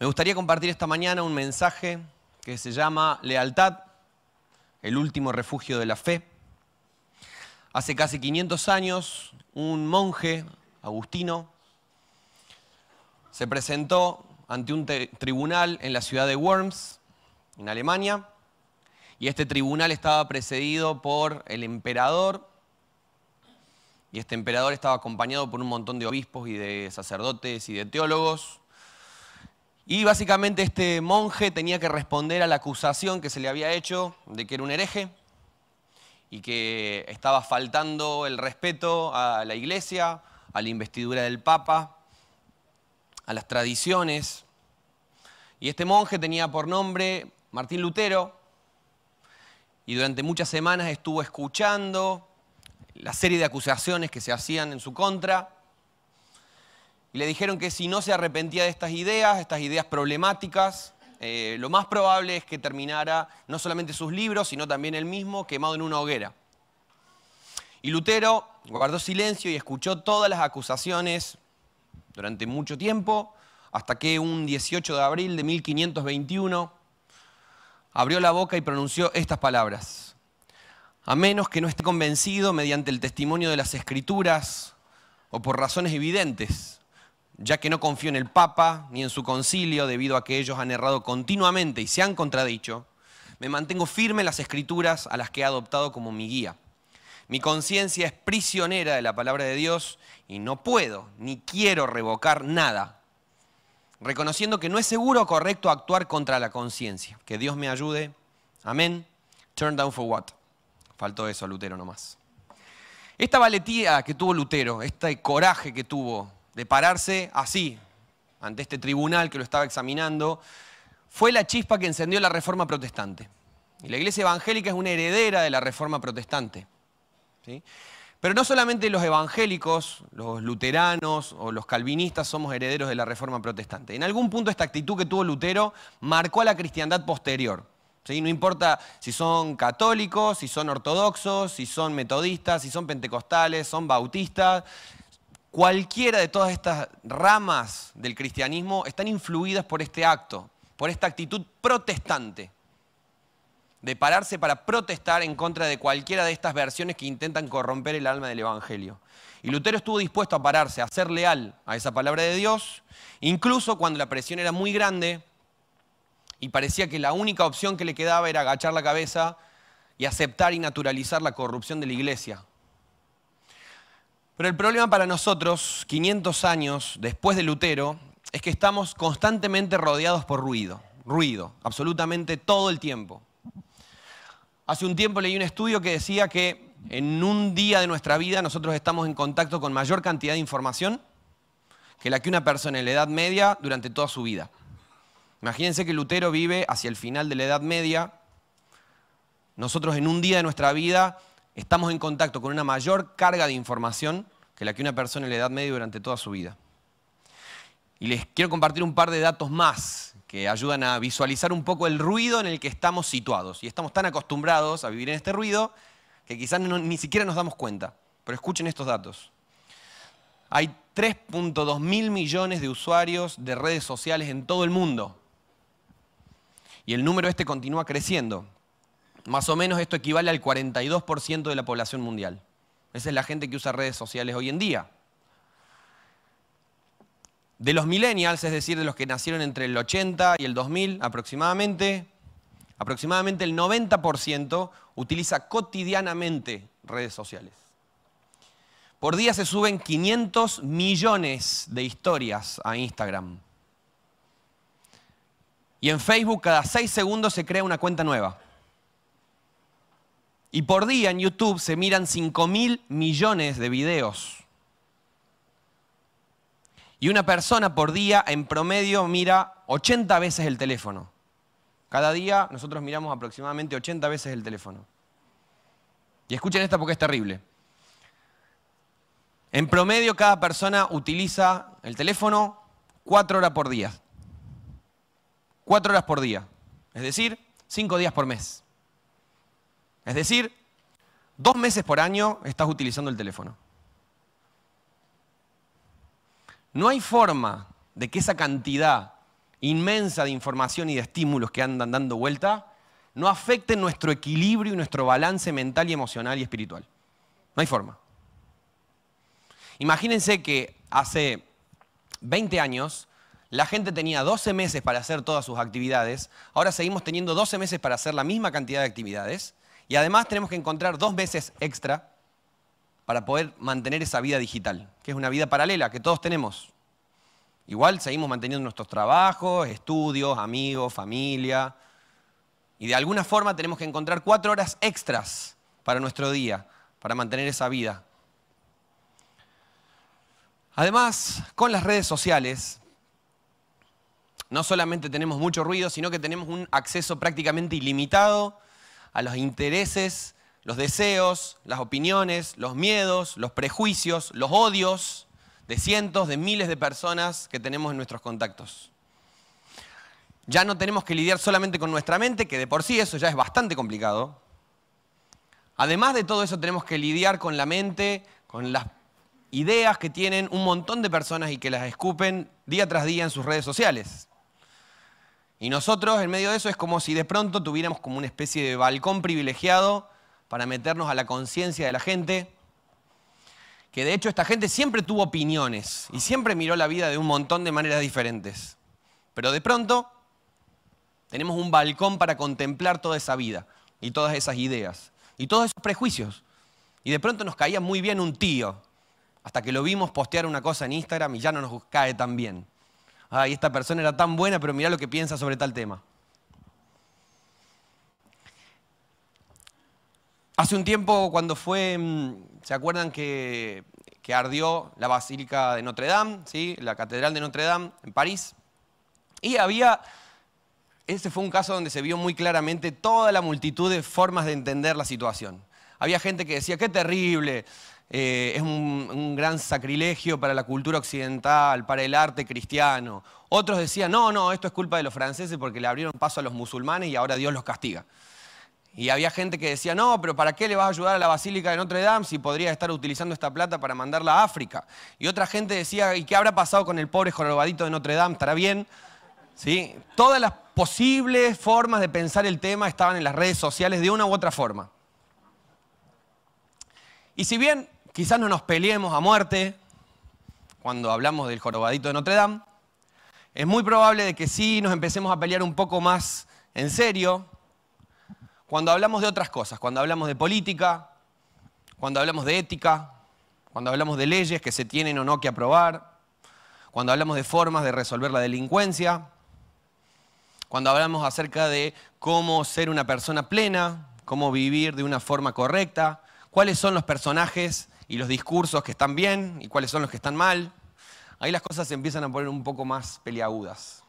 Me gustaría compartir esta mañana un mensaje que se llama Lealtad, el último refugio de la fe. Hace casi 500 años, un monje agustino se presentó ante un tribunal en la ciudad de Worms, en Alemania, y este tribunal estaba precedido por el emperador, y este emperador estaba acompañado por un montón de obispos y de sacerdotes y de teólogos, y básicamente este monje tenía que responder a la acusación que se le había hecho de que era un hereje y que estaba faltando el respeto a la iglesia, a la investidura del papa, a las tradiciones. Y este monje tenía por nombre Martín Lutero y durante muchas semanas estuvo escuchando la serie de acusaciones que se hacían en su contra y le dijeron que si no se arrepentía de estas ideas, estas ideas problemáticas, eh, lo más probable es que terminara no solamente sus libros, sino también él mismo quemado en una hoguera. Y Lutero guardó silencio y escuchó todas las acusaciones durante mucho tiempo, hasta que un 18 de abril de 1521 abrió la boca y pronunció estas palabras. A menos que no esté convencido mediante el testimonio de las escrituras o por razones evidentes ya que no confío en el Papa ni en su concilio debido a que ellos han errado continuamente y se han contradicho, me mantengo firme en las escrituras a las que he adoptado como mi guía. Mi conciencia es prisionera de la palabra de Dios y no puedo ni quiero revocar nada, reconociendo que no es seguro o correcto actuar contra la conciencia. Que Dios me ayude. Amén. Turn down for what? Faltó eso a Lutero nomás. Esta valetía que tuvo Lutero, este coraje que tuvo de pararse así, ante este tribunal que lo estaba examinando, fue la chispa que encendió la reforma protestante. Y la iglesia evangélica es una heredera de la reforma protestante. Pero no solamente los evangélicos, los luteranos o los calvinistas somos herederos de la reforma protestante. En algún punto esta actitud que tuvo Lutero marcó a la cristiandad posterior. No importa si son católicos, si son ortodoxos, si son metodistas, si son pentecostales, son bautistas, Cualquiera de todas estas ramas del cristianismo están influidas por este acto, por esta actitud protestante, de pararse para protestar en contra de cualquiera de estas versiones que intentan corromper el alma del Evangelio. Y Lutero estuvo dispuesto a pararse, a ser leal a esa palabra de Dios, incluso cuando la presión era muy grande y parecía que la única opción que le quedaba era agachar la cabeza y aceptar y naturalizar la corrupción de la iglesia, pero el problema para nosotros, 500 años después de Lutero, es que estamos constantemente rodeados por ruido, ruido, absolutamente todo el tiempo. Hace un tiempo leí un estudio que decía que en un día de nuestra vida nosotros estamos en contacto con mayor cantidad de información que la que una persona en la Edad Media durante toda su vida. Imagínense que Lutero vive hacia el final de la Edad Media. Nosotros en un día de nuestra vida estamos en contacto con una mayor carga de información que la que una persona en la Edad Media durante toda su vida. Y les quiero compartir un par de datos más que ayudan a visualizar un poco el ruido en el que estamos situados. Y estamos tan acostumbrados a vivir en este ruido que quizás ni siquiera nos damos cuenta. Pero escuchen estos datos. Hay 3.2 mil millones de usuarios de redes sociales en todo el mundo. Y el número este continúa creciendo. Más o menos esto equivale al 42% de la población mundial. Esa es la gente que usa redes sociales hoy en día. De los millennials, es decir, de los que nacieron entre el 80 y el 2000 aproximadamente, aproximadamente el 90% utiliza cotidianamente redes sociales. Por día se suben 500 millones de historias a Instagram. Y en Facebook cada 6 segundos se crea una cuenta nueva. Y por día en YouTube se miran 5 mil millones de videos. Y una persona por día en promedio mira 80 veces el teléfono. Cada día nosotros miramos aproximadamente 80 veces el teléfono. Y escuchen esta porque es terrible. En promedio cada persona utiliza el teléfono 4 horas por día. 4 horas por día. Es decir, 5 días por mes. Es decir, dos meses por año estás utilizando el teléfono. No hay forma de que esa cantidad inmensa de información y de estímulos que andan dando vuelta no afecten nuestro equilibrio y nuestro balance mental y emocional y espiritual. No hay forma. Imagínense que hace 20 años la gente tenía 12 meses para hacer todas sus actividades, ahora seguimos teniendo 12 meses para hacer la misma cantidad de actividades y además tenemos que encontrar dos meses extra para poder mantener esa vida digital, que es una vida paralela que todos tenemos. Igual seguimos manteniendo nuestros trabajos, estudios, amigos, familia, y de alguna forma tenemos que encontrar cuatro horas extras para nuestro día, para mantener esa vida. Además, con las redes sociales, no solamente tenemos mucho ruido, sino que tenemos un acceso prácticamente ilimitado a los intereses, los deseos, las opiniones, los miedos, los prejuicios, los odios de cientos, de miles de personas que tenemos en nuestros contactos. Ya no tenemos que lidiar solamente con nuestra mente, que de por sí eso ya es bastante complicado. Además de todo eso tenemos que lidiar con la mente, con las ideas que tienen un montón de personas y que las escupen día tras día en sus redes sociales. Y nosotros en medio de eso es como si de pronto tuviéramos como una especie de balcón privilegiado para meternos a la conciencia de la gente, que de hecho esta gente siempre tuvo opiniones y siempre miró la vida de un montón de maneras diferentes. Pero de pronto tenemos un balcón para contemplar toda esa vida y todas esas ideas y todos esos prejuicios. Y de pronto nos caía muy bien un tío, hasta que lo vimos postear una cosa en Instagram y ya no nos cae tan bien ay, esta persona era tan buena, pero mira lo que piensa sobre tal tema. Hace un tiempo cuando fue, mm, ¿se acuerdan que, ardió la Basílica de Notre Dame, ¿sí? la Catedral de Notre Dame en París? Y había, ese fue un caso donde se vio muy claramente toda la multitud de formas de entender la situación. Había gente que decía, qué terrible, eh, es un, gran sacrilegio para la cultura occidental, para el arte cristiano. Otros decían, no, no, esto es culpa de los franceses porque le abrieron paso a los musulmanes y ahora Dios los castiga. Y había gente que decía, no, pero ¿para qué le vas a ayudar a la Basílica de Notre Dame si podría estar utilizando esta plata para mandarla a África? Y otra gente decía, ¿y qué habrá pasado con el pobre jorobadito de Notre Dame? ¿Estará bien? ¿Sí? Todas las posibles formas de pensar el tema estaban en las redes sociales de una u otra forma. Y si bien Quizás no nos peleemos a muerte cuando hablamos del jorobadito de Notre Dame. Es muy probable de que sí nos empecemos a pelear un poco más en serio cuando hablamos de otras cosas, cuando hablamos de política, cuando hablamos de ética, cuando hablamos de leyes que se tienen o no que aprobar, cuando hablamos de formas de resolver la delincuencia, cuando hablamos acerca de cómo ser una persona plena, cómo vivir de una forma correcta, cuáles son los personajes y los discursos que están bien y cuáles son los que están mal. Ahí las cosas se empiezan a poner un poco más peliagudas.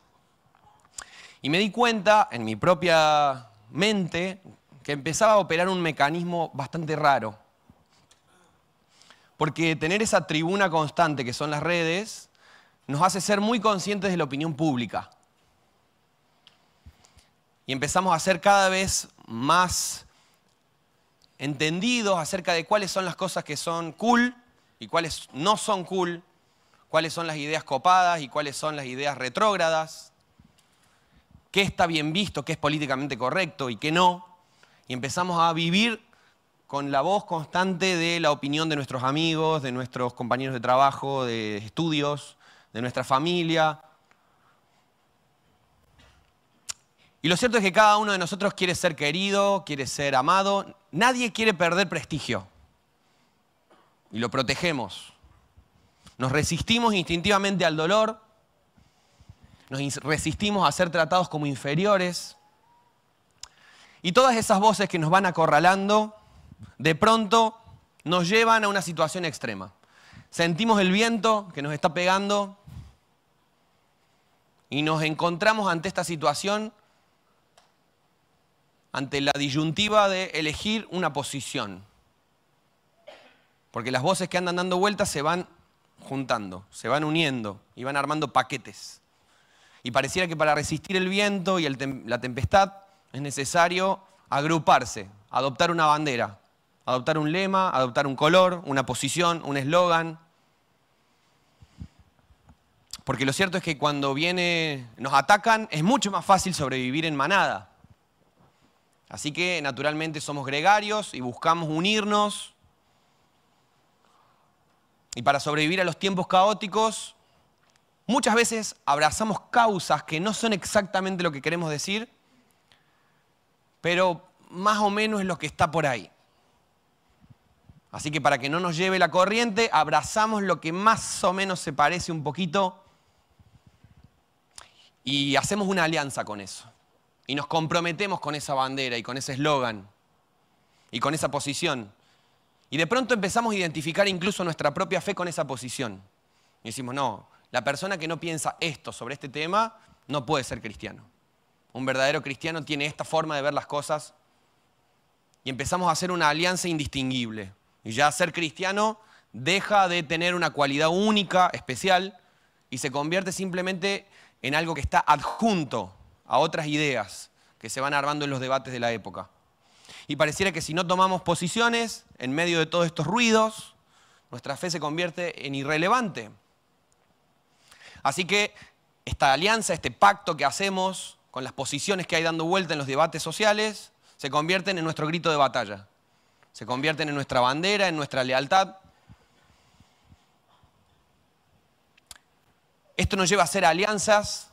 Y me di cuenta en mi propia mente que empezaba a operar un mecanismo bastante raro. Porque tener esa tribuna constante que son las redes nos hace ser muy conscientes de la opinión pública. Y empezamos a ser cada vez más entendidos acerca de cuáles son las cosas que son cool y cuáles no son cool, cuáles son las ideas copadas y cuáles son las ideas retrógradas, qué está bien visto, qué es políticamente correcto y qué no. Y empezamos a vivir con la voz constante de la opinión de nuestros amigos, de nuestros compañeros de trabajo, de estudios, de nuestra familia, Y lo cierto es que cada uno de nosotros quiere ser querido, quiere ser amado. Nadie quiere perder prestigio. Y lo protegemos. Nos resistimos instintivamente al dolor. Nos resistimos a ser tratados como inferiores. Y todas esas voces que nos van acorralando, de pronto nos llevan a una situación extrema. Sentimos el viento que nos está pegando y nos encontramos ante esta situación ante la disyuntiva de elegir una posición. Porque las voces que andan dando vueltas se van juntando, se van uniendo y van armando paquetes. Y pareciera que para resistir el viento y la tempestad es necesario agruparse, adoptar una bandera, adoptar un lema, adoptar un color, una posición, un eslogan. Porque lo cierto es que cuando viene, nos atacan, es mucho más fácil sobrevivir en manada. Así que naturalmente somos gregarios y buscamos unirnos. Y para sobrevivir a los tiempos caóticos, muchas veces abrazamos causas que no son exactamente lo que queremos decir, pero más o menos es lo que está por ahí. Así que para que no nos lleve la corriente, abrazamos lo que más o menos se parece un poquito y hacemos una alianza con eso. Y nos comprometemos con esa bandera y con ese eslogan y con esa posición. Y de pronto empezamos a identificar incluso nuestra propia fe con esa posición. Y decimos, no, la persona que no piensa esto sobre este tema no puede ser cristiano. Un verdadero cristiano tiene esta forma de ver las cosas y empezamos a hacer una alianza indistinguible. Y ya ser cristiano deja de tener una cualidad única, especial, y se convierte simplemente en algo que está adjunto a otras ideas que se van armando en los debates de la época. Y pareciera que si no tomamos posiciones en medio de todos estos ruidos, nuestra fe se convierte en irrelevante. Así que esta alianza, este pacto que hacemos con las posiciones que hay dando vuelta en los debates sociales, se convierten en nuestro grito de batalla, se convierten en nuestra bandera, en nuestra lealtad. Esto nos lleva a hacer alianzas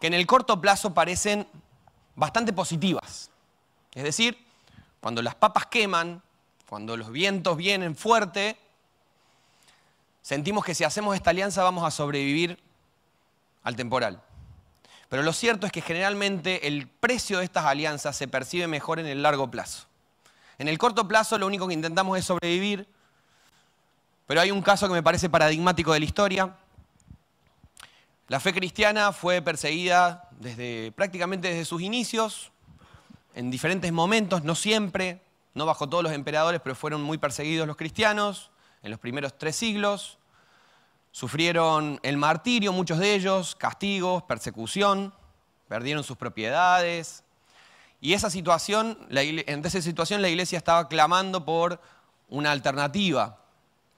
que en el corto plazo parecen bastante positivas. Es decir, cuando las papas queman, cuando los vientos vienen fuerte, sentimos que si hacemos esta alianza vamos a sobrevivir al temporal. Pero lo cierto es que generalmente el precio de estas alianzas se percibe mejor en el largo plazo. En el corto plazo lo único que intentamos es sobrevivir, pero hay un caso que me parece paradigmático de la historia. La fe cristiana fue perseguida desde, prácticamente desde sus inicios, en diferentes momentos, no siempre, no bajo todos los emperadores, pero fueron muy perseguidos los cristianos en los primeros tres siglos. Sufrieron el martirio, muchos de ellos, castigos, persecución, perdieron sus propiedades. Y esa situación, en esa situación la iglesia estaba clamando por una alternativa,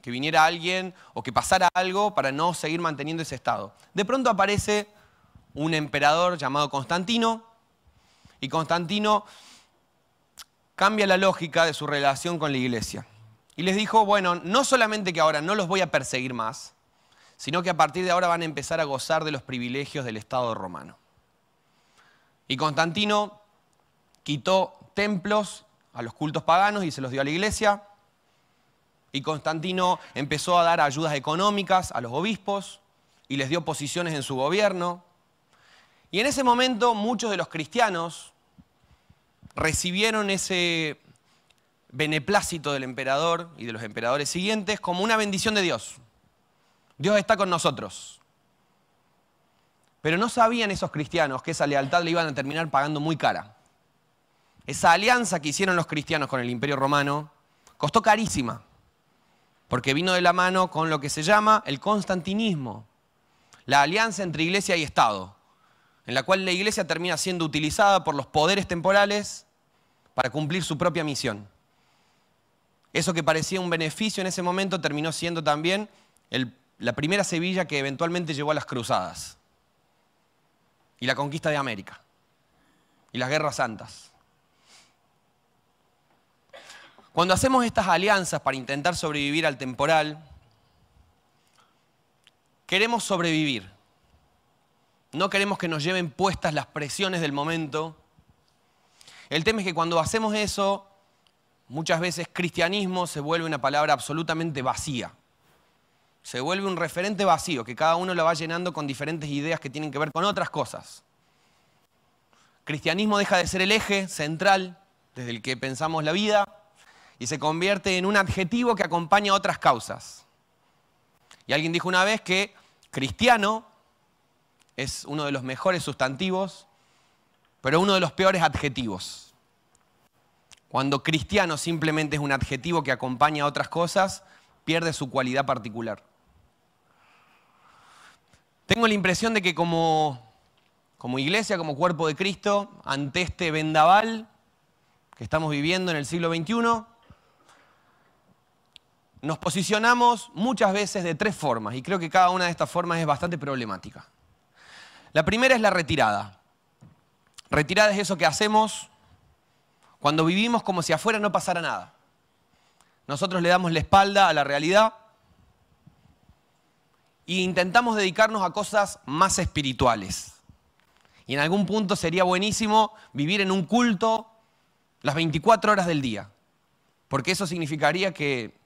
que viniera alguien o que pasara algo para no seguir manteniendo ese estado. De pronto aparece un emperador llamado Constantino y Constantino cambia la lógica de su relación con la iglesia. Y les dijo, bueno, no solamente que ahora no los voy a perseguir más, sino que a partir de ahora van a empezar a gozar de los privilegios del Estado romano. Y Constantino quitó templos a los cultos paganos y se los dio a la iglesia. Y Constantino empezó a dar ayudas económicas a los obispos y les dio posiciones en su gobierno. Y en ese momento muchos de los cristianos recibieron ese beneplácito del emperador y de los emperadores siguientes como una bendición de Dios. Dios está con nosotros. Pero no sabían esos cristianos que esa lealtad le iban a terminar pagando muy cara. Esa alianza que hicieron los cristianos con el imperio romano costó carísima, porque vino de la mano con lo que se llama el constantinismo, la alianza entre iglesia y Estado, en la cual la iglesia termina siendo utilizada por los poderes temporales para cumplir su propia misión. Eso que parecía un beneficio en ese momento terminó siendo también la primera Sevilla que eventualmente llevó a las cruzadas y la conquista de América y las guerras santas. Cuando hacemos estas alianzas para intentar sobrevivir al temporal, queremos sobrevivir. No queremos que nos lleven puestas las presiones del momento. El tema es que cuando hacemos eso, muchas veces cristianismo se vuelve una palabra absolutamente vacía se vuelve un referente vacío, que cada uno lo va llenando con diferentes ideas que tienen que ver con otras cosas. Cristianismo deja de ser el eje central desde el que pensamos la vida y se convierte en un adjetivo que acompaña otras causas. Y alguien dijo una vez que cristiano es uno de los mejores sustantivos, pero uno de los peores adjetivos. Cuando cristiano simplemente es un adjetivo que acompaña a otras cosas, pierde su cualidad particular. Tengo la impresión de que como, como iglesia, como cuerpo de Cristo, ante este vendaval que estamos viviendo en el siglo XXI, nos posicionamos muchas veces de tres formas y creo que cada una de estas formas es bastante problemática. La primera es la retirada. Retirada es eso que hacemos cuando vivimos como si afuera no pasara nada. Nosotros le damos la espalda a la realidad e intentamos dedicarnos a cosas más espirituales. Y en algún punto sería buenísimo vivir en un culto las 24 horas del día, porque eso significaría que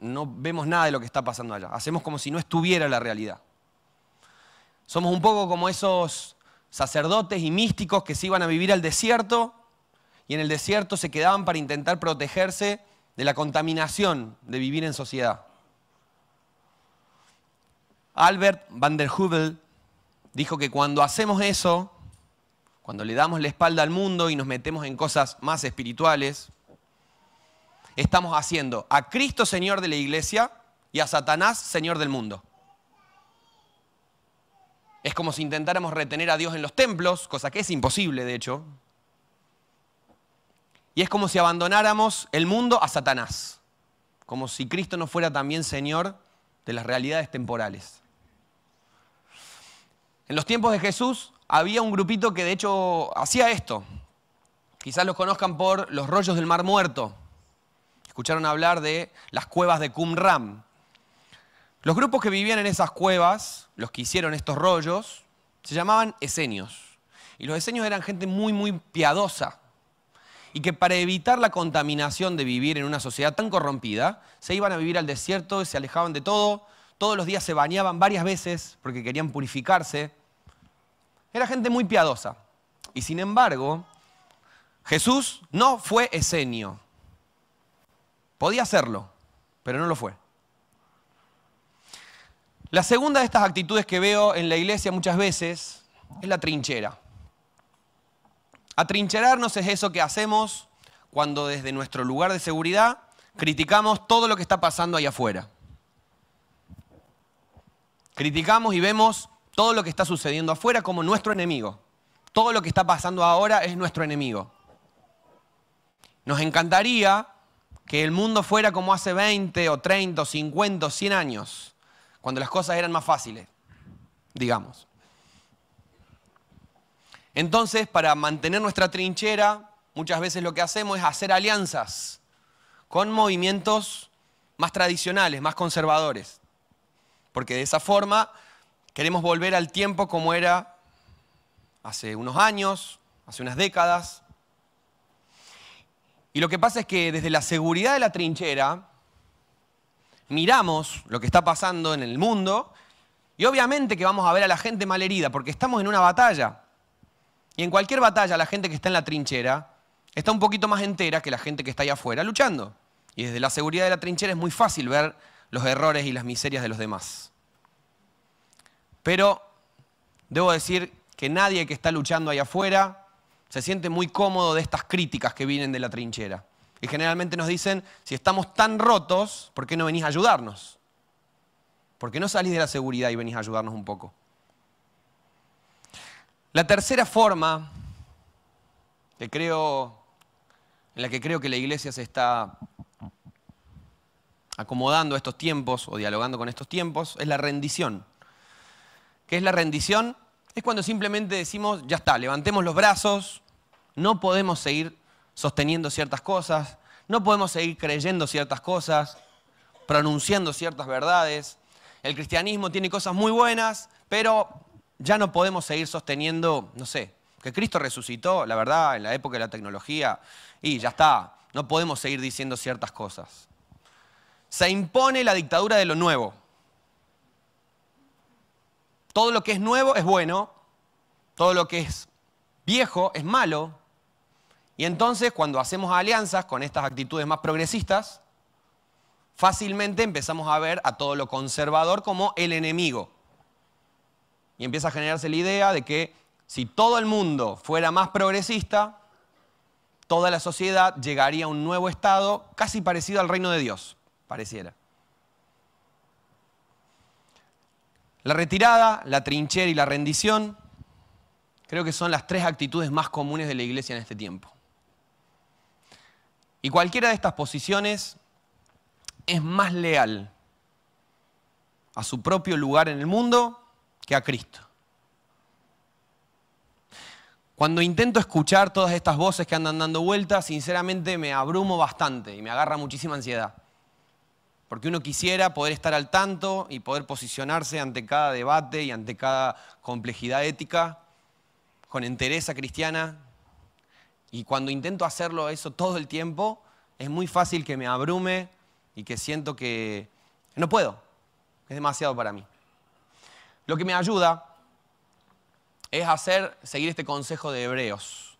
no vemos nada de lo que está pasando allá. Hacemos como si no estuviera la realidad. Somos un poco como esos sacerdotes y místicos que se iban a vivir al desierto y en el desierto se quedaban para intentar protegerse de la contaminación de vivir en sociedad. Albert van der Hubel dijo que cuando hacemos eso, cuando le damos la espalda al mundo y nos metemos en cosas más espirituales, estamos haciendo a Cristo Señor de la iglesia y a Satanás Señor del mundo. Es como si intentáramos retener a Dios en los templos, cosa que es imposible, de hecho. Y es como si abandonáramos el mundo a Satanás, como si Cristo no fuera también Señor de las realidades temporales. En los tiempos de Jesús había un grupito que de hecho hacía esto. Quizás los conozcan por los rollos del Mar Muerto. Escucharon hablar de las cuevas de Qumran. Los grupos que vivían en esas cuevas, los que hicieron estos rollos, se llamaban esenios. Y los esenios eran gente muy, muy piadosa. Y que para evitar la contaminación de vivir en una sociedad tan corrompida, se iban a vivir al desierto, se alejaban de todo, todos los días se bañaban varias veces porque querían purificarse. Era gente muy piadosa. Y sin embargo, Jesús no fue esenio. Podía hacerlo, pero no lo fue. La segunda de estas actitudes que veo en la iglesia muchas veces es la trinchera. Atrincherarnos es eso que hacemos cuando desde nuestro lugar de seguridad criticamos todo lo que está pasando ahí afuera. Criticamos y vemos todo lo que está sucediendo afuera como nuestro enemigo. Todo lo que está pasando ahora es nuestro enemigo. Nos encantaría que el mundo fuera como hace 20 o 30 o 50 o 100 años, cuando las cosas eran más fáciles, digamos. Entonces, para mantener nuestra trinchera, muchas veces lo que hacemos es hacer alianzas con movimientos más tradicionales, más conservadores. Porque de esa forma Queremos volver al tiempo como era hace unos años, hace unas décadas. Y lo que pasa es que desde la seguridad de la trinchera miramos lo que está pasando en el mundo y obviamente que vamos a ver a la gente malherida porque estamos en una batalla. Y en cualquier batalla la gente que está en la trinchera está un poquito más entera que la gente que está allá afuera luchando. Y desde la seguridad de la trinchera es muy fácil ver los errores y las miserias de los demás. Pero debo decir que nadie que está luchando ahí afuera se siente muy cómodo de estas críticas que vienen de la trinchera. Y generalmente nos dicen, si estamos tan rotos, ¿por qué no venís a ayudarnos? ¿Por qué no salís de la seguridad y venís a ayudarnos un poco? La tercera forma que creo, en la que creo que la iglesia se está acomodando a estos tiempos o dialogando con estos tiempos es la rendición. ¿Qué es la rendición? Es cuando simplemente decimos, ya está, levantemos los brazos, no podemos seguir sosteniendo ciertas cosas, no podemos seguir creyendo ciertas cosas, pronunciando ciertas verdades. El cristianismo tiene cosas muy buenas, pero ya no podemos seguir sosteniendo, no sé, que Cristo resucitó, la verdad, en la época de la tecnología, y ya está, no podemos seguir diciendo ciertas cosas. Se impone la dictadura de lo nuevo. Todo lo que es nuevo es bueno, todo lo que es viejo es malo. Y entonces cuando hacemos alianzas con estas actitudes más progresistas, fácilmente empezamos a ver a todo lo conservador como el enemigo. Y empieza a generarse la idea de que si todo el mundo fuera más progresista, toda la sociedad llegaría a un nuevo estado casi parecido al reino de Dios, pareciera. La retirada, la trinchera y la rendición creo que son las tres actitudes más comunes de la iglesia en este tiempo. Y cualquiera de estas posiciones es más leal a su propio lugar en el mundo que a Cristo. Cuando intento escuchar todas estas voces que andan dando vueltas, sinceramente me abrumo bastante y me agarra muchísima ansiedad. Porque uno quisiera poder estar al tanto y poder posicionarse ante cada debate y ante cada complejidad ética con entereza cristiana. Y cuando intento hacerlo eso todo el tiempo, es muy fácil que me abrume y que siento que no puedo, es demasiado para mí. Lo que me ayuda es hacer, seguir este consejo de Hebreos.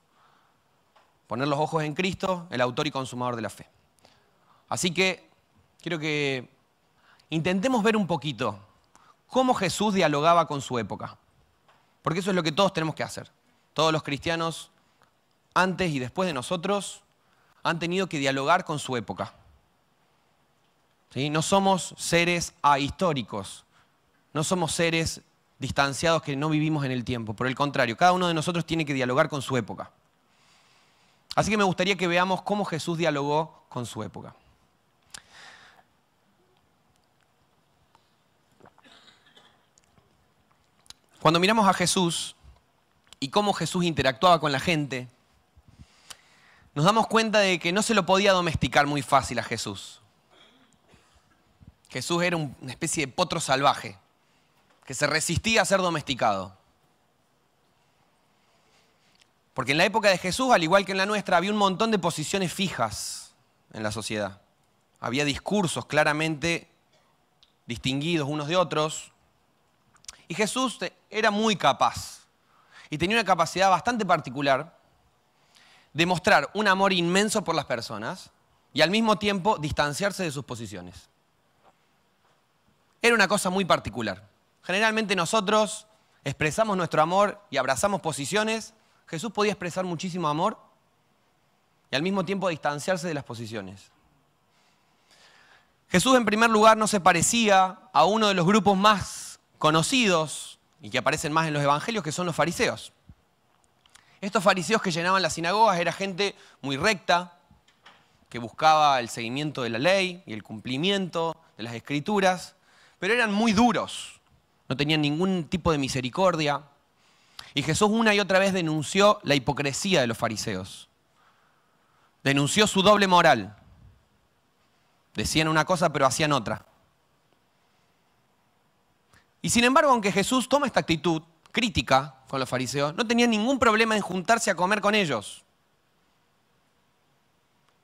Poner los ojos en Cristo, el autor y consumador de la fe. Así que quiero que intentemos ver un poquito cómo Jesús dialogaba con su época. Porque eso es lo que todos tenemos que hacer. Todos los cristianos, antes y después de nosotros, han tenido que dialogar con su época. ¿Sí? No somos seres ahistóricos, no somos seres distanciados que no vivimos en el tiempo. Por el contrario, cada uno de nosotros tiene que dialogar con su época. Así que me gustaría que veamos cómo Jesús dialogó con su época. Cuando miramos a Jesús y cómo Jesús interactuaba con la gente, nos damos cuenta de que no se lo podía domesticar muy fácil a Jesús. Jesús era una especie de potro salvaje que se resistía a ser domesticado. Porque en la época de Jesús, al igual que en la nuestra, había un montón de posiciones fijas en la sociedad. Había discursos claramente distinguidos unos de otros. Y Jesús era muy capaz y tenía una capacidad bastante particular de mostrar un amor inmenso por las personas y al mismo tiempo distanciarse de sus posiciones. Era una cosa muy particular. Generalmente nosotros expresamos nuestro amor y abrazamos posiciones. Jesús podía expresar muchísimo amor y al mismo tiempo distanciarse de las posiciones. Jesús en primer lugar no se parecía a uno de los grupos más conocidos y que aparecen más en los evangelios, que son los fariseos. Estos fariseos que llenaban las sinagogas era gente muy recta, que buscaba el seguimiento de la ley y el cumplimiento de las escrituras, pero eran muy duros no tenían ningún tipo de misericordia. Y Jesús una y otra vez denunció la hipocresía de los fariseos. Denunció su doble moral. Decían una cosa pero hacían otra. Y sin embargo, aunque Jesús toma esta actitud crítica con los fariseos, no tenía ningún problema en juntarse a comer con ellos.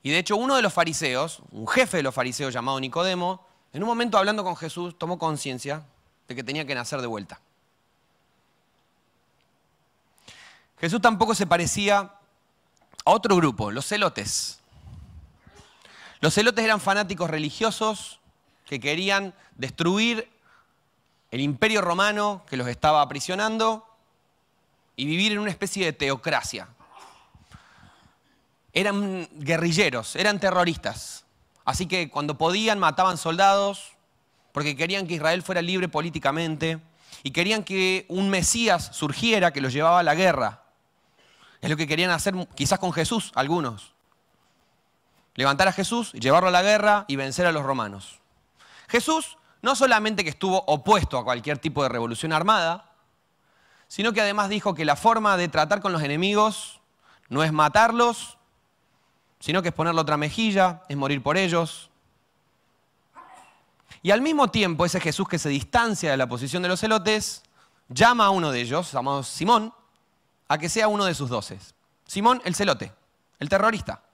Y de hecho uno de los fariseos, un jefe de los fariseos llamado Nicodemo, en un momento hablando con Jesús, tomó conciencia de que tenía que nacer de vuelta. Jesús tampoco se parecía a otro grupo, los celotes. Los celotes eran fanáticos religiosos que querían destruir el imperio romano que los estaba aprisionando y vivir en una especie de teocracia. Eran guerrilleros, eran terroristas. Así que cuando podían mataban soldados, porque querían que Israel fuera libre políticamente y querían que un Mesías surgiera que los llevaba a la guerra. Es lo que querían hacer quizás con Jesús, algunos. Levantar a Jesús, llevarlo a la guerra y vencer a los romanos. Jesús no solamente que estuvo opuesto a cualquier tipo de revolución armada, sino que además dijo que la forma de tratar con los enemigos no es matarlos, sino que es ponerle otra mejilla, es morir por ellos, y al mismo tiempo, ese Jesús que se distancia de la posición de los celotes, llama a uno de ellos, llamado Simón, a que sea uno de sus doces. Simón el celote, el terrorista.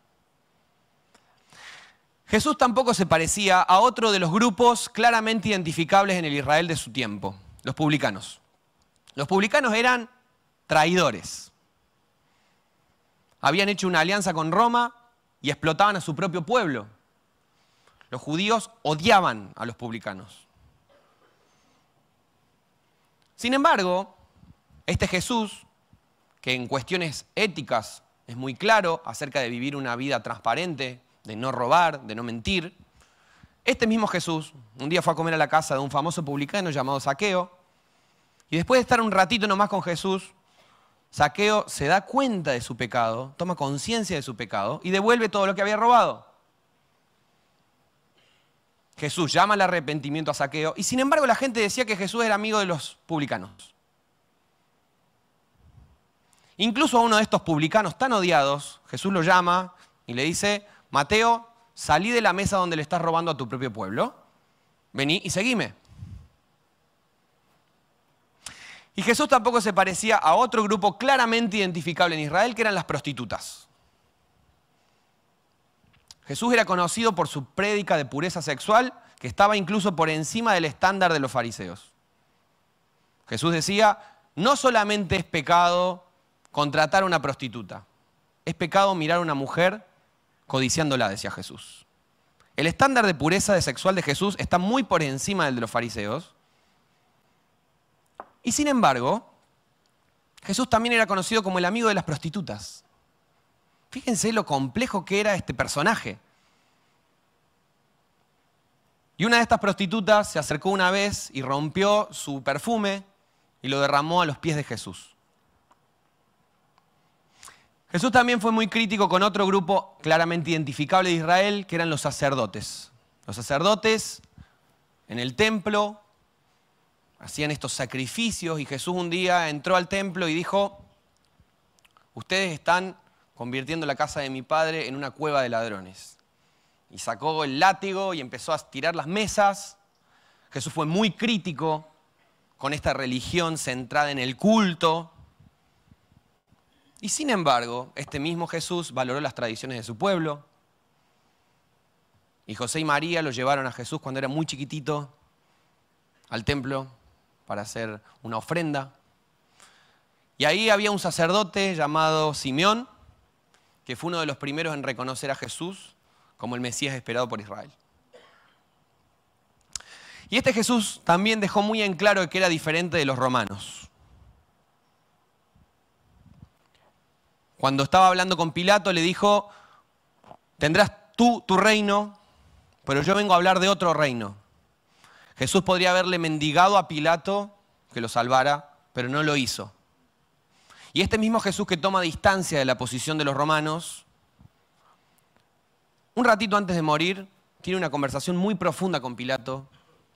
Jesús tampoco se parecía a otro de los grupos claramente identificables en el Israel de su tiempo, los publicanos. Los publicanos eran traidores. Habían hecho una alianza con Roma y explotaban a su propio pueblo. Los judíos odiaban a los publicanos. Sin embargo, este Jesús, que en cuestiones éticas es muy claro acerca de vivir una vida transparente, de no robar, de no mentir, este mismo Jesús un día fue a comer a la casa de un famoso publicano llamado Saqueo, y después de estar un ratito nomás con Jesús, Saqueo se da cuenta de su pecado, toma conciencia de su pecado y devuelve todo lo que había robado. Jesús llama al arrepentimiento a Saqueo y sin embargo la gente decía que Jesús era amigo de los publicanos. Incluso a uno de estos publicanos tan odiados, Jesús lo llama y le dice, Mateo, salí de la mesa donde le estás robando a tu propio pueblo, vení y seguime. Y Jesús tampoco se parecía a otro grupo claramente identificable en Israel, que eran las prostitutas. Jesús era conocido por su prédica de pureza sexual, que estaba incluso por encima del estándar de los fariseos. Jesús decía, no solamente es pecado contratar a una prostituta, es pecado mirar a una mujer codiciándola, decía Jesús. El estándar de pureza sexual de Jesús está muy por encima del de los fariseos. Y sin embargo, Jesús también era conocido como el amigo de las prostitutas. Fíjense lo complejo que era este personaje. Y una de estas prostitutas se acercó una vez y rompió su perfume y lo derramó a los pies de Jesús. Jesús también fue muy crítico con otro grupo claramente identificable de Israel, que eran los sacerdotes. Los sacerdotes en el templo hacían estos sacrificios y Jesús un día entró al templo y dijo, ustedes están convirtiendo la casa de mi padre en una cueva de ladrones. Y sacó el látigo y empezó a tirar las mesas. Jesús fue muy crítico con esta religión centrada en el culto. Y sin embargo, este mismo Jesús valoró las tradiciones de su pueblo. Y José y María lo llevaron a Jesús cuando era muy chiquitito al templo para hacer una ofrenda. Y ahí había un sacerdote llamado Simeón, que fue uno de los primeros en reconocer a Jesús como el Mesías esperado por Israel. Y este Jesús también dejó muy en claro que era diferente de los romanos. Cuando estaba hablando con Pilato le dijo, tendrás tú tu reino, pero yo vengo a hablar de otro reino. Jesús podría haberle mendigado a Pilato que lo salvara, pero no lo hizo. Y este mismo Jesús que toma distancia de la posición de los romanos, un ratito antes de morir, tiene una conversación muy profunda con Pilato,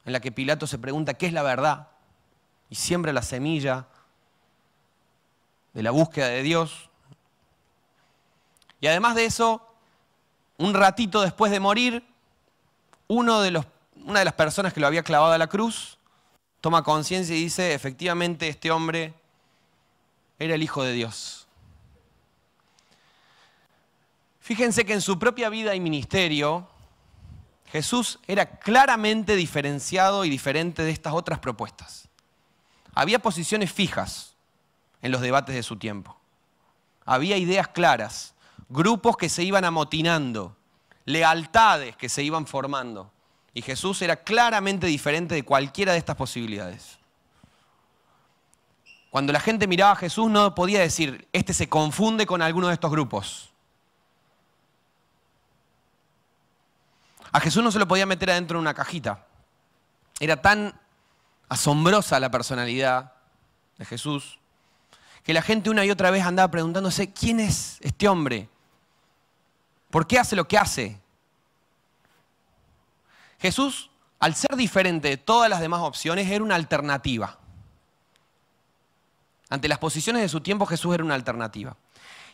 en la que Pilato se pregunta qué es la verdad y siembra la semilla de la búsqueda de Dios. Y además de eso, un ratito después de morir, uno de los, una de las personas que lo había clavado a la cruz toma conciencia y dice, efectivamente este hombre era el Hijo de Dios. Fíjense que en su propia vida y ministerio, Jesús era claramente diferenciado y diferente de estas otras propuestas. Había posiciones fijas en los debates de su tiempo. Había ideas claras, grupos que se iban amotinando, lealtades que se iban formando. Y Jesús era claramente diferente de cualquiera de estas posibilidades. Cuando la gente miraba a Jesús no podía decir, este se confunde con alguno de estos grupos. A Jesús no se lo podía meter adentro de una cajita. Era tan asombrosa la personalidad de Jesús que la gente una y otra vez andaba preguntándose, ¿quién es este hombre? ¿Por qué hace lo que hace? Jesús, al ser diferente de todas las demás opciones, era una alternativa. Ante las posiciones de su tiempo Jesús era una alternativa.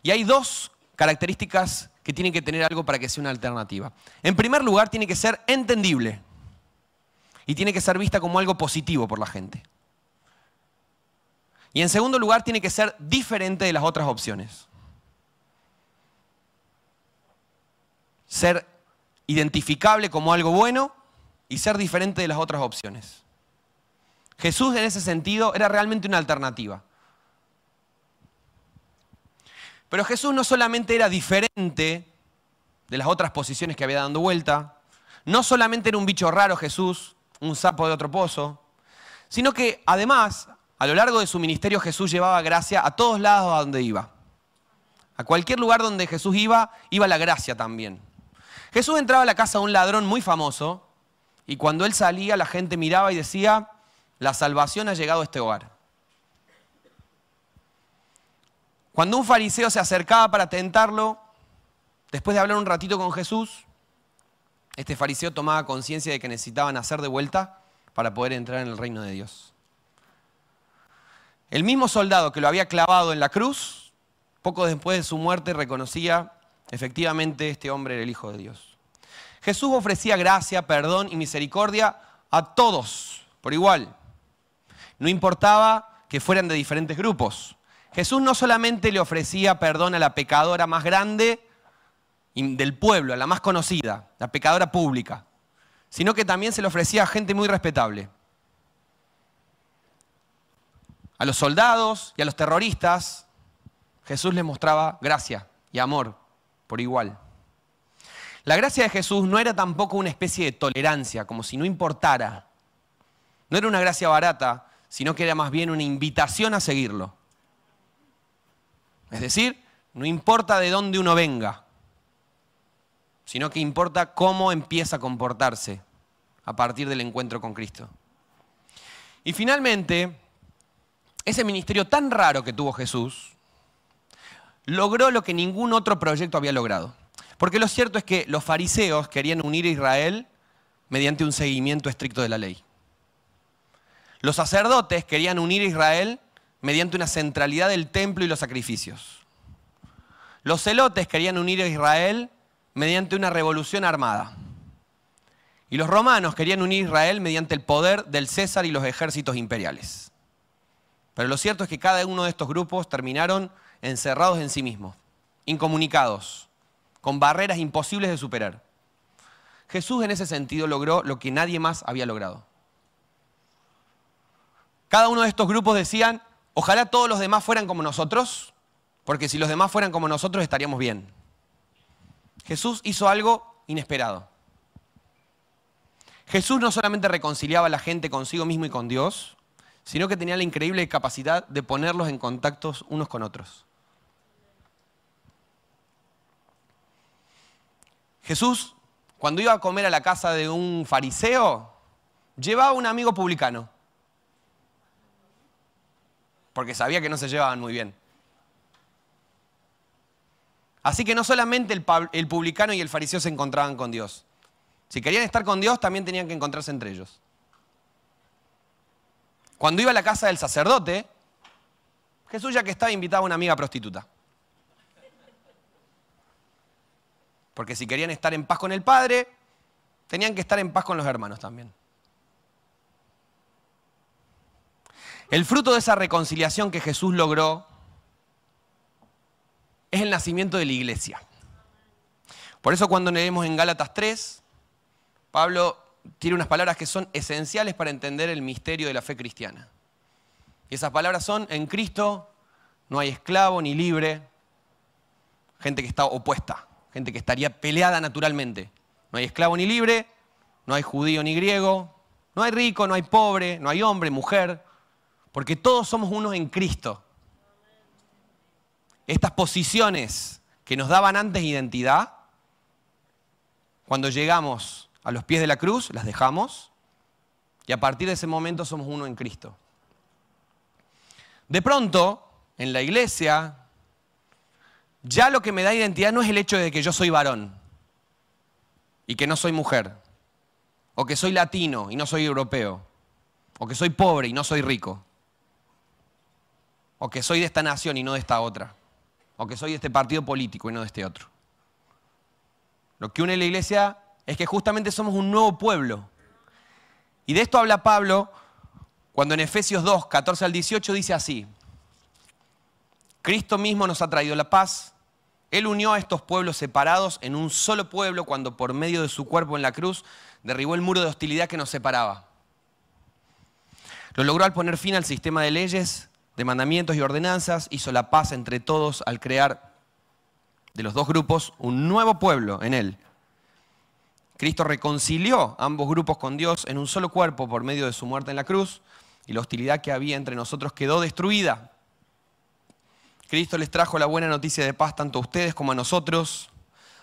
Y hay dos características que tienen que tener algo para que sea una alternativa. En primer lugar, tiene que ser entendible y tiene que ser vista como algo positivo por la gente. Y en segundo lugar, tiene que ser diferente de las otras opciones. Ser identificable como algo bueno y ser diferente de las otras opciones. Jesús en ese sentido era realmente una alternativa. Pero Jesús no solamente era diferente de las otras posiciones que había dando vuelta, no solamente era un bicho raro Jesús, un sapo de otro pozo, sino que además, a lo largo de su ministerio Jesús llevaba gracia a todos lados a donde iba. A cualquier lugar donde Jesús iba, iba la gracia también. Jesús entraba a la casa de un ladrón muy famoso y cuando él salía la gente miraba y decía, la salvación ha llegado a este hogar. Cuando un fariseo se acercaba para tentarlo, después de hablar un ratito con Jesús, este fariseo tomaba conciencia de que necesitaban hacer de vuelta para poder entrar en el reino de Dios. El mismo soldado que lo había clavado en la cruz, poco después de su muerte reconocía efectivamente este hombre era el Hijo de Dios. Jesús ofrecía gracia, perdón y misericordia a todos por igual. No importaba que fueran de diferentes grupos. Jesús no solamente le ofrecía perdón a la pecadora más grande del pueblo, a la más conocida, la pecadora pública, sino que también se le ofrecía a gente muy respetable. A los soldados y a los terroristas, Jesús les mostraba gracia y amor por igual. La gracia de Jesús no era tampoco una especie de tolerancia, como si no importara. No era una gracia barata, sino que era más bien una invitación a seguirlo. Es decir, no importa de dónde uno venga, sino que importa cómo empieza a comportarse a partir del encuentro con Cristo. Y finalmente, ese ministerio tan raro que tuvo Jesús logró lo que ningún otro proyecto había logrado. Porque lo cierto es que los fariseos querían unir a Israel mediante un seguimiento estricto de la ley. Los sacerdotes querían unir a Israel mediante una centralidad del templo y los sacrificios. Los celotes querían unir a Israel mediante una revolución armada. Y los romanos querían unir a Israel mediante el poder del César y los ejércitos imperiales. Pero lo cierto es que cada uno de estos grupos terminaron encerrados en sí mismos, incomunicados, con barreras imposibles de superar. Jesús en ese sentido logró lo que nadie más había logrado. Cada uno de estos grupos decían, ojalá todos los demás fueran como nosotros, porque si los demás fueran como nosotros estaríamos bien. Jesús hizo algo inesperado. Jesús no solamente reconciliaba a la gente consigo mismo y con Dios, sino que tenía la increíble capacidad de ponerlos en contactos unos con otros. Jesús, cuando iba a comer a la casa de un fariseo, llevaba a un amigo publicano porque sabía que no se llevaban muy bien. Así que no solamente el, publicano y el fariseo se encontraban con Dios. Si querían estar con Dios, también tenían que encontrarse entre ellos. Cuando iba a la casa del sacerdote, Jesús ya que estaba invitaba a una amiga prostituta. Porque si querían estar en paz con el Padre, tenían que estar en paz con los hermanos también. El fruto de esa reconciliación que Jesús logró es el nacimiento de la iglesia. Por eso cuando leemos en Gálatas 3, Pablo tiene unas palabras que son esenciales para entender el misterio de la fe cristiana. Y esas palabras son, en Cristo no hay esclavo ni libre, gente que está opuesta, gente que estaría peleada naturalmente. No hay esclavo ni libre, no hay judío ni griego, no hay rico, no hay pobre, no hay hombre, mujer, porque todos somos unos en Cristo. Estas posiciones que nos daban antes identidad, cuando llegamos a los pies de la cruz, las dejamos y a partir de ese momento somos uno en Cristo. De pronto, en la iglesia, ya lo que me da identidad no es el hecho de que yo soy varón y que no soy mujer, o que soy latino y no soy europeo, o que soy pobre y no soy rico o que soy de esta nación y no de esta otra, o que soy de este partido político y no de este otro. Lo que une la iglesia es que justamente somos un nuevo pueblo. Y de esto habla Pablo cuando en Efesios 2, 14 al 18 dice así, Cristo mismo nos ha traído la paz, Él unió a estos pueblos separados en un solo pueblo cuando por medio de su cuerpo en la cruz derribó el muro de hostilidad que nos separaba. Lo logró al poner fin al sistema de leyes de mandamientos y ordenanzas, hizo la paz entre todos al crear de los dos grupos un nuevo pueblo en él. Cristo reconcilió ambos grupos con Dios en un solo cuerpo por medio de su muerte en la cruz y la hostilidad que había entre nosotros quedó destruida. Cristo les trajo la buena noticia de paz tanto a ustedes como a nosotros.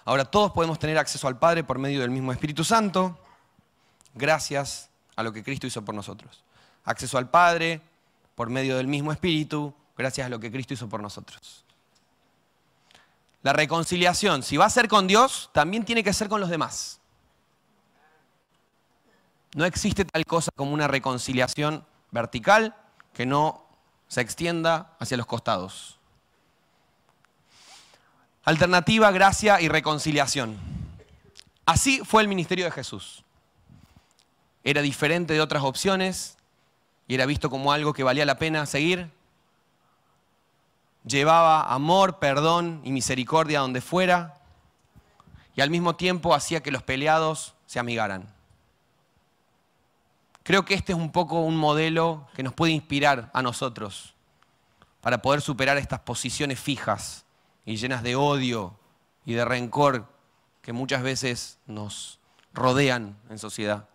Ahora todos podemos tener acceso al Padre por medio del mismo Espíritu Santo, gracias a lo que Cristo hizo por nosotros. Acceso al Padre, por medio del mismo Espíritu, gracias a lo que Cristo hizo por nosotros. La reconciliación, si va a ser con Dios, también tiene que ser con los demás. No existe tal cosa como una reconciliación vertical que no se extienda hacia los costados. Alternativa, gracia y reconciliación. Así fue el ministerio de Jesús. Era diferente de otras opciones y era visto como algo que valía la pena seguir. Llevaba amor, perdón y misericordia donde fuera y al mismo tiempo hacía que los peleados se amigaran. Creo que este es un poco un modelo que nos puede inspirar a nosotros para poder superar estas posiciones fijas y llenas de odio y de rencor que muchas veces nos rodean en sociedad.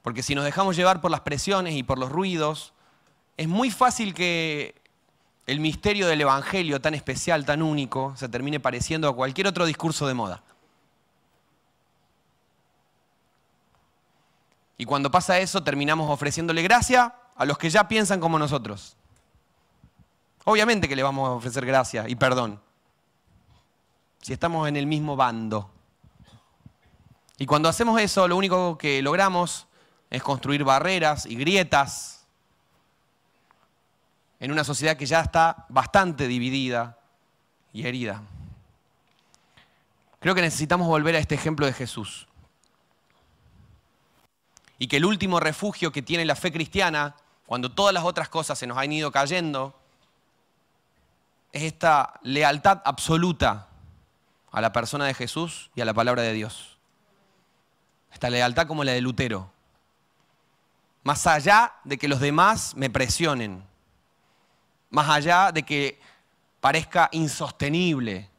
Porque si nos dejamos llevar por las presiones y por los ruidos, es muy fácil que el misterio del Evangelio tan especial, tan único, se termine pareciendo a cualquier otro discurso de moda. Y cuando pasa eso, terminamos ofreciéndole gracia a los que ya piensan como nosotros. Obviamente que le vamos a ofrecer gracia y perdón. Si estamos en el mismo bando. Y cuando hacemos eso, lo único que logramos es construir barreras y grietas en una sociedad que ya está bastante dividida y herida. Creo que necesitamos volver a este ejemplo de Jesús y que el último refugio que tiene la fe cristiana, cuando todas las otras cosas se nos han ido cayendo, es esta lealtad absoluta a la persona de Jesús y a la palabra de Dios. Esta lealtad como la de Lutero. Más allá de que los demás me presionen, más allá de que parezca insostenible,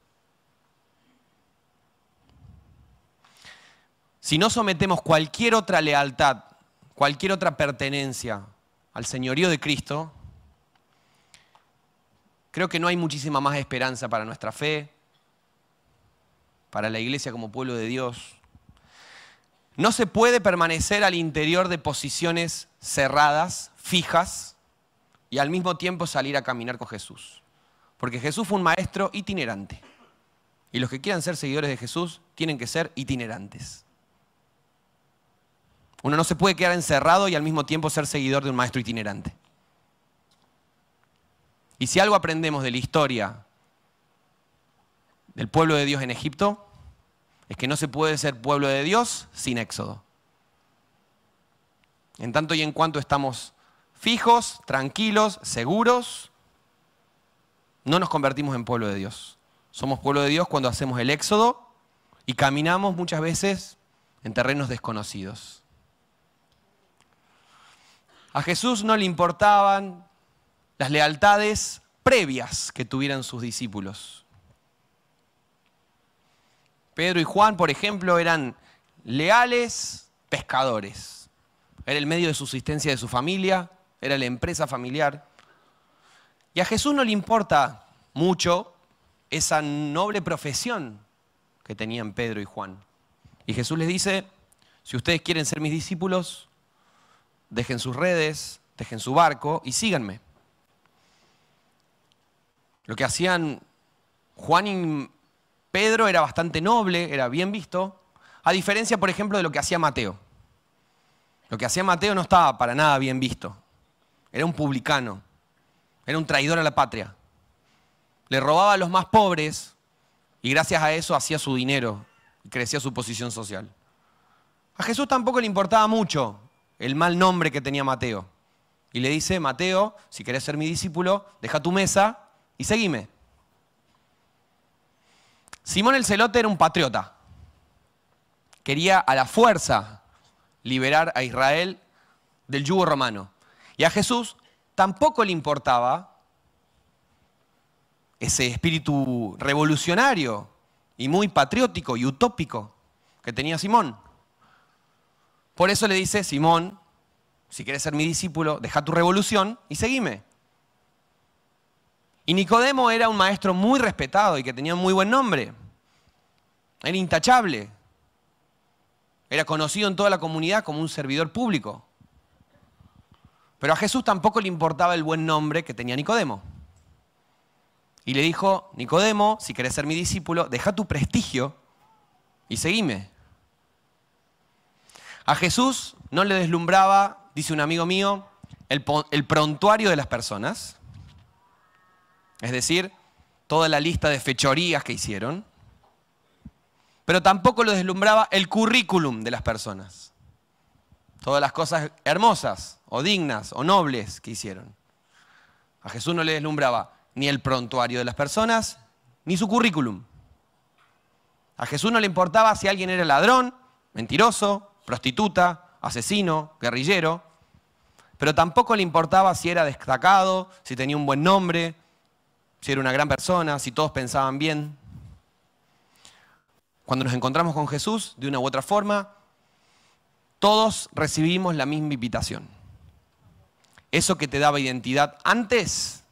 Si no sometemos cualquier otra lealtad, cualquier otra pertenencia al señorío de Cristo, creo que no hay muchísima más esperanza para nuestra fe, para la iglesia como pueblo de Dios. No se puede permanecer al interior de posiciones cerradas, fijas, y al mismo tiempo salir a caminar con Jesús. Porque Jesús fue un maestro itinerante. Y los que quieran ser seguidores de Jesús tienen que ser itinerantes. Uno no se puede quedar encerrado y al mismo tiempo ser seguidor de un maestro itinerante. Y si algo aprendemos de la historia del pueblo de Dios en Egipto, es que no se puede ser pueblo de Dios sin éxodo. En tanto y en cuanto estamos fijos, tranquilos, seguros, no nos convertimos en pueblo de Dios. Somos pueblo de Dios cuando hacemos el éxodo y caminamos muchas veces en terrenos desconocidos. A Jesús no le importaban las lealtades previas que tuvieran sus discípulos. Pedro y Juan, por ejemplo, eran leales pescadores. Era el medio de subsistencia de su familia, era la empresa familiar. Y a Jesús no le importa mucho esa noble profesión que tenían Pedro y Juan. Y Jesús les dice, si ustedes quieren ser mis discípulos, dejen sus redes, dejen su barco y síganme. Lo que hacían Juan y Pedro era bastante noble, era bien visto, a diferencia, por ejemplo, de lo que hacía Mateo. Lo que hacía Mateo no estaba para nada bien visto. Era un publicano, era un traidor a la patria. Le robaba a los más pobres y gracias a eso hacía su dinero y crecía su posición social. A Jesús tampoco le importaba mucho el mal nombre que tenía Mateo. Y le dice, Mateo, si querés ser mi discípulo, deja tu mesa y seguime. Simón el celote era un patriota. Quería a la fuerza liberar a Israel del yugo romano. Y a Jesús tampoco le importaba ese espíritu revolucionario y muy patriótico y utópico que tenía Simón. Por eso le dice, Simón, si quieres ser mi discípulo, deja tu revolución y seguime. Y Nicodemo era un maestro muy respetado y que tenía un muy buen nombre. Era intachable. Era conocido en toda la comunidad como un servidor público. Pero a Jesús tampoco le importaba el buen nombre que tenía Nicodemo. Y le dijo, Nicodemo, si querés ser mi discípulo, deja tu prestigio y seguime. A Jesús no le deslumbraba, dice un amigo mío, el, el prontuario de las personas, es decir, toda la lista de fechorías que hicieron, pero tampoco lo deslumbraba el currículum de las personas, todas las cosas hermosas o dignas o nobles que hicieron. A Jesús no le deslumbraba ni el prontuario de las personas, ni su currículum. A Jesús no le importaba si alguien era ladrón, mentiroso, prostituta, asesino, guerrillero, pero tampoco le importaba si era destacado, si tenía un buen nombre, si era una gran persona, si todos pensaban bien. Cuando nos encontramos con Jesús, de una u otra forma, todos recibimos la misma invitación. Eso que te daba identidad antes,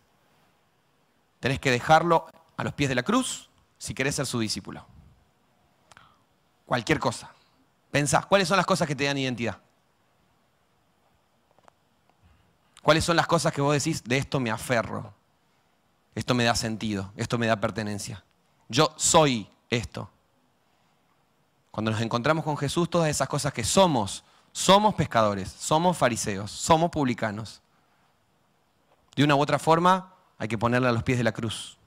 tenés que dejarlo a los pies de la cruz si querés ser su discípulo. Cualquier cosa. Pensás, ¿cuáles son las cosas que te dan identidad? ¿Cuáles son las cosas que vos decís, de esto me aferro? Esto me da sentido, esto me da pertenencia. Yo soy esto. Cuando nos encontramos con Jesús, todas esas cosas que somos, somos pescadores, somos fariseos, somos publicanos. De una u otra forma, hay que ponerla a los pies de la cruz.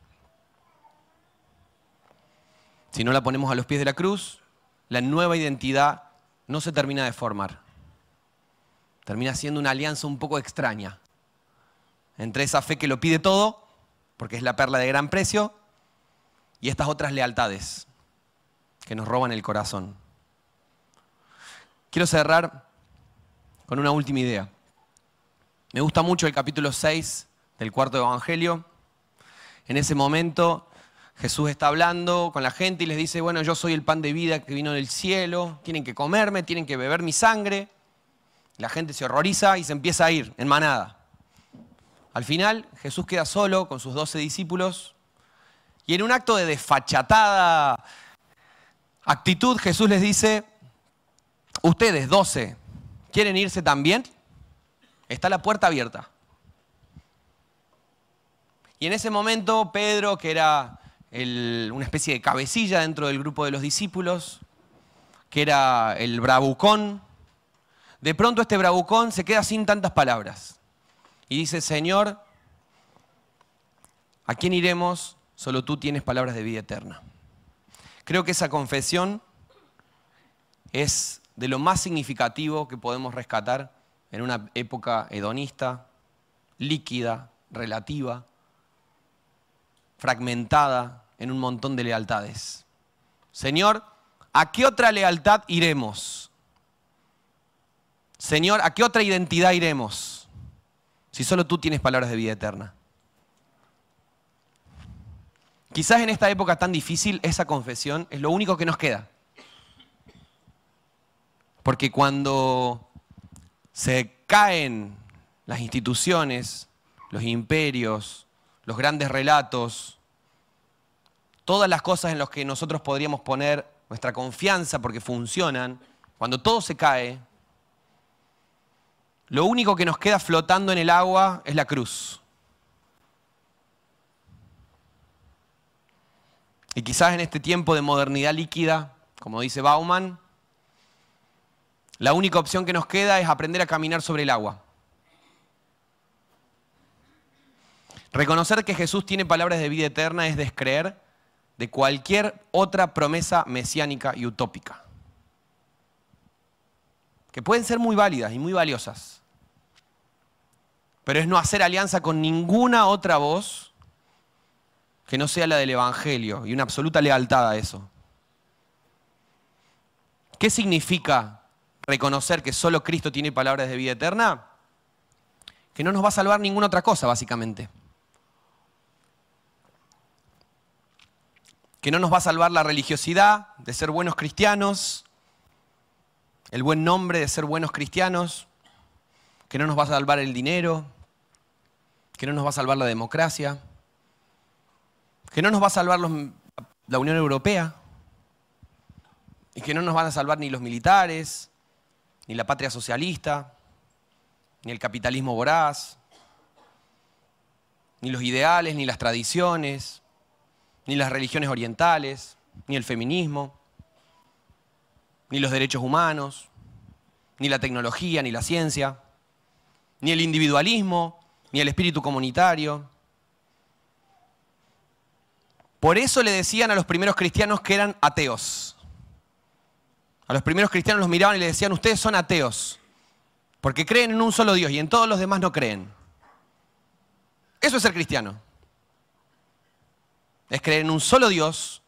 Si no la ponemos a los pies de la cruz, la nueva identidad no se termina de formar. Termina siendo una alianza un poco extraña entre esa fe que lo pide todo porque es la perla de gran precio, y estas otras lealtades que nos roban el corazón. Quiero cerrar con una última idea. Me gusta mucho el capítulo 6 del cuarto Evangelio. En ese momento Jesús está hablando con la gente y les dice, bueno, yo soy el pan de vida que vino del cielo, tienen que comerme, tienen que beber mi sangre. La gente se horroriza y se empieza a ir en manada. Al final, Jesús queda solo con sus doce discípulos y en un acto de desfachatada actitud, Jesús les dice, ustedes, doce, ¿quieren irse también? Está la puerta abierta. Y en ese momento, Pedro, que era una especie de cabecilla dentro del grupo de los discípulos, que era el bravucón, de pronto este bravucón se queda sin tantas palabras. Y dice, Señor, ¿a quién iremos? Solo tú tienes palabras de vida eterna. Creo que esa confesión es de lo más significativo que podemos rescatar en una época hedonista, líquida, relativa, fragmentada en un montón de lealtades. Señor, ¿a qué otra lealtad iremos? Señor, ¿a qué otra identidad iremos? Si solo tú tienes palabras de vida eterna? Quizás en esta época tan difícil esa confesión es lo único que nos queda. Porque cuando se caen las instituciones, los imperios, los grandes relatos, todas las cosas en las que nosotros podríamos poner nuestra confianza porque funcionan, cuando todo se cae, lo único que nos queda flotando en el agua es la cruz. Y quizás en este tiempo de modernidad líquida, como dice Bauman, la única opción que nos queda es aprender a caminar sobre el agua. Reconocer que Jesús tiene palabras de vida eterna es descreer de cualquier otra promesa mesiánica y utópica que pueden ser muy válidas y muy valiosas. Pero es no hacer alianza con ninguna otra voz que no sea la del Evangelio y una absoluta lealtad a eso. ¿Qué significa reconocer que solo Cristo tiene palabras de vida eterna? Que no nos va a salvar ninguna otra cosa, básicamente. Que no nos va a salvar la religiosidad de ser buenos cristianos, el buen nombre de ser buenos cristianos, que no nos va a salvar el dinero, que no nos va a salvar la democracia, que no nos va a salvar la Unión Europea, y que no nos van a salvar ni los militares, ni la patria socialista, ni el capitalismo voraz, ni los ideales, ni las tradiciones, ni las religiones orientales, ni el feminismo ni los derechos humanos, ni la tecnología, ni la ciencia, ni el individualismo, ni el espíritu comunitario. Por eso le decían a los primeros cristianos que eran ateos. A los primeros cristianos los miraban y le decían, ustedes son ateos, porque creen en un solo Dios y en todos los demás no creen. Eso es ser cristiano. Es creer en un solo Dios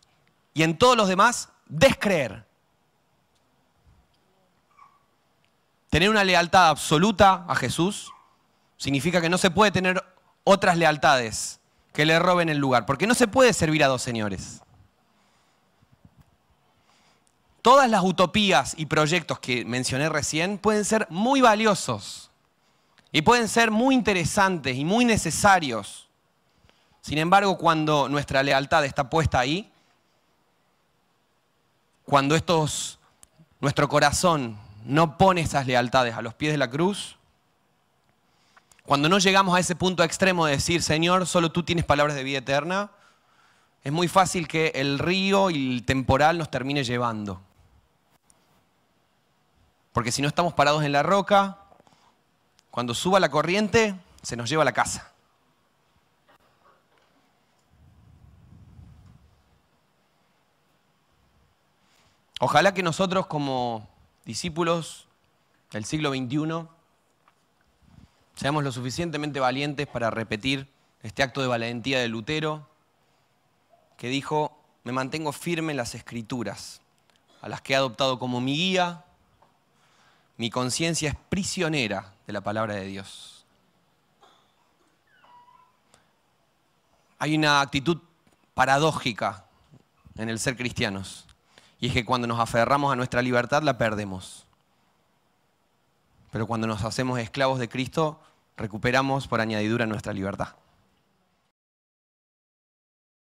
y en todos los demás descreer. Tener una lealtad absoluta a Jesús significa que no se puede tener otras lealtades que le roben el lugar, porque no se puede servir a dos señores. Todas las utopías y proyectos que mencioné recién pueden ser muy valiosos y pueden ser muy interesantes y muy necesarios. Sin embargo, cuando nuestra lealtad está puesta ahí, cuando estos, nuestro corazón no pone esas lealtades a los pies de la cruz, cuando no llegamos a ese punto extremo de decir, Señor, solo tú tienes palabras de vida eterna, es muy fácil que el río y el temporal nos termine llevando. Porque si no estamos parados en la roca, cuando suba la corriente, se nos lleva a la casa. Ojalá que nosotros como discípulos del siglo XXI seamos lo suficientemente valientes para repetir este acto de valentía de Lutero, que dijo, me mantengo firme en las escrituras, a las que he adoptado como mi guía, mi conciencia es prisionera de la palabra de Dios. Hay una actitud paradójica en el ser cristianos. Y es que cuando nos aferramos a nuestra libertad la perdemos. Pero cuando nos hacemos esclavos de Cristo, recuperamos por añadidura nuestra libertad.